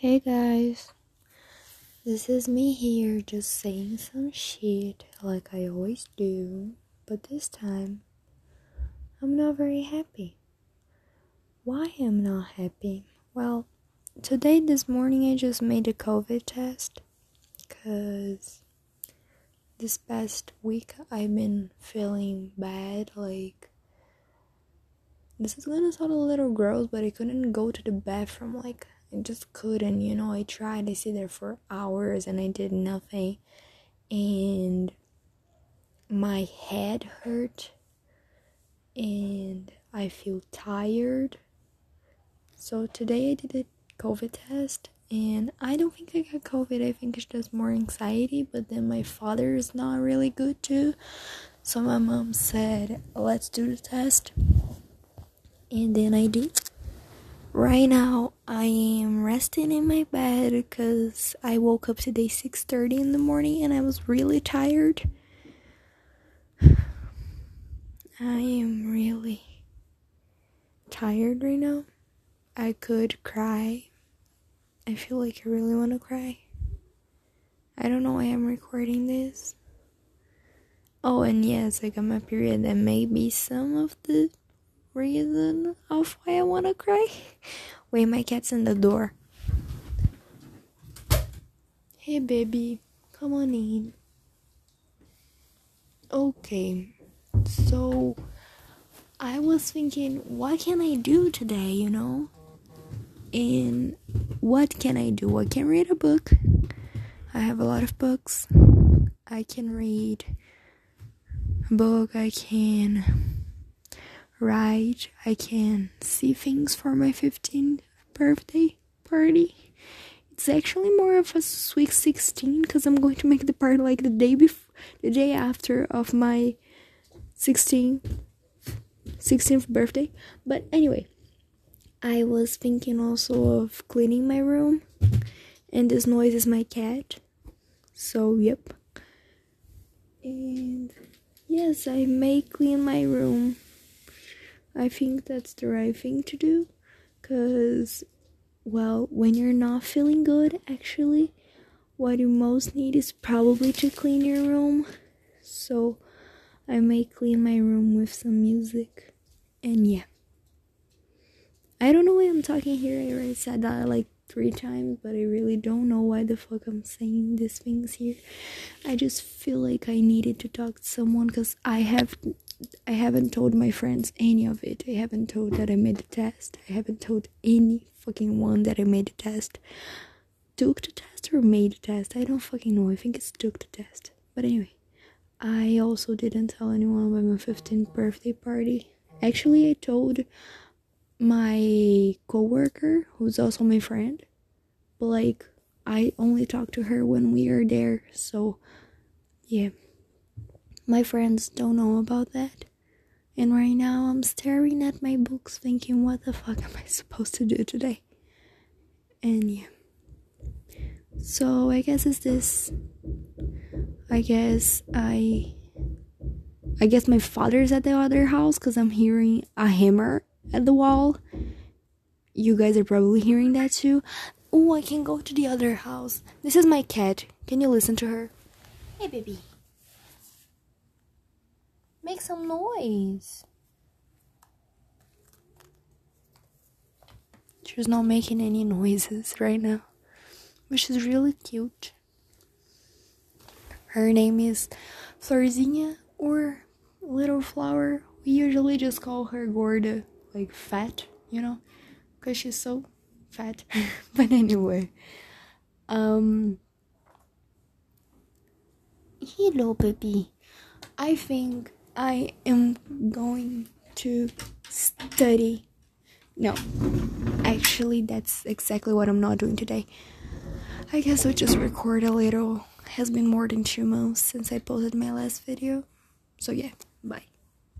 Hey guys, this is me here just saying some shit like I always do, but this time I'm not very happy. Why am I not happy? Well, today, this morning, I just made a COVID test because this past week I've been feeling bad. Like, this is gonna sound a little gross, but I couldn't go to the bathroom like I just couldn't, you know. I tried, I sit there for hours and I did nothing. And my head hurt and I feel tired. So today I did a COVID test and I don't think I got COVID. I think it's just more anxiety, but then my father is not really good too. So my mom said, "Let's do the test." And then I did. Right now, I am resting in my bed because I woke up today 6:30 in the morning and I was really tired. I am really tired right now. I could cry. I feel like I really want to cry. I don't know why I'm recording this. Oh, and yes, I got my period. That may be some of the reason of why I want to cry. Wait, my cat's in the door. Hey, baby, come on in. Okay, so I was thinking, what can I do today, you know? And what can I do? I can read a book. I have a lot of books. I can read a book. I can write. I can see things for my 15th birthday party. It's actually more of a sweet 16 because I'm going to make the party like the day before, the day after of my 16th, 16th birthday. But anyway, I was thinking also of cleaning my room, and this noise is my cat. So, yep. And yes, I may clean my room. I think that's the right thing to do because, well, when you're not feeling good, actually, what you most need is probably to clean your room. So, I may clean my room with some music. And yeah. I don't know why I'm talking here. I already said that like three times, but I really don't know why the fuck I'm saying these things here. I just feel like I needed to talk to someone because I have I haven't told my friends any of it. I haven't told that I made the test. I haven't told any fucking one that I made the test. Took the test or made the test? I don't fucking know. I think it's took the test. But anyway, I also didn't tell anyone about my 15th birthday party. Actually, I told my coworker, who's also my friend, but like I only talk to her when we are there. So, yeah. My friends don't know about that. And right now I'm staring at my books thinking, what the fuck am I supposed to do today? And yeah. So I guess it's this. I guess I. I guess my father's at the other house because I'm hearing a hammer at the wall. You guys are probably hearing that too. Oh, I can go to the other house. This is my cat. Can you listen to her? Hey, baby. Make some noise. She's not making any noises right now, which is really cute. Her name is Florzinha or Little Flower. We usually just call her Gorda, like fat, you know, because she's so fat. but anyway, um, hello, baby. I think I am going to study. No, actually, that's exactly what I'm not doing today. I guess I'll just record a little. It has been more than two months since I posted my last video. So, yeah, bye.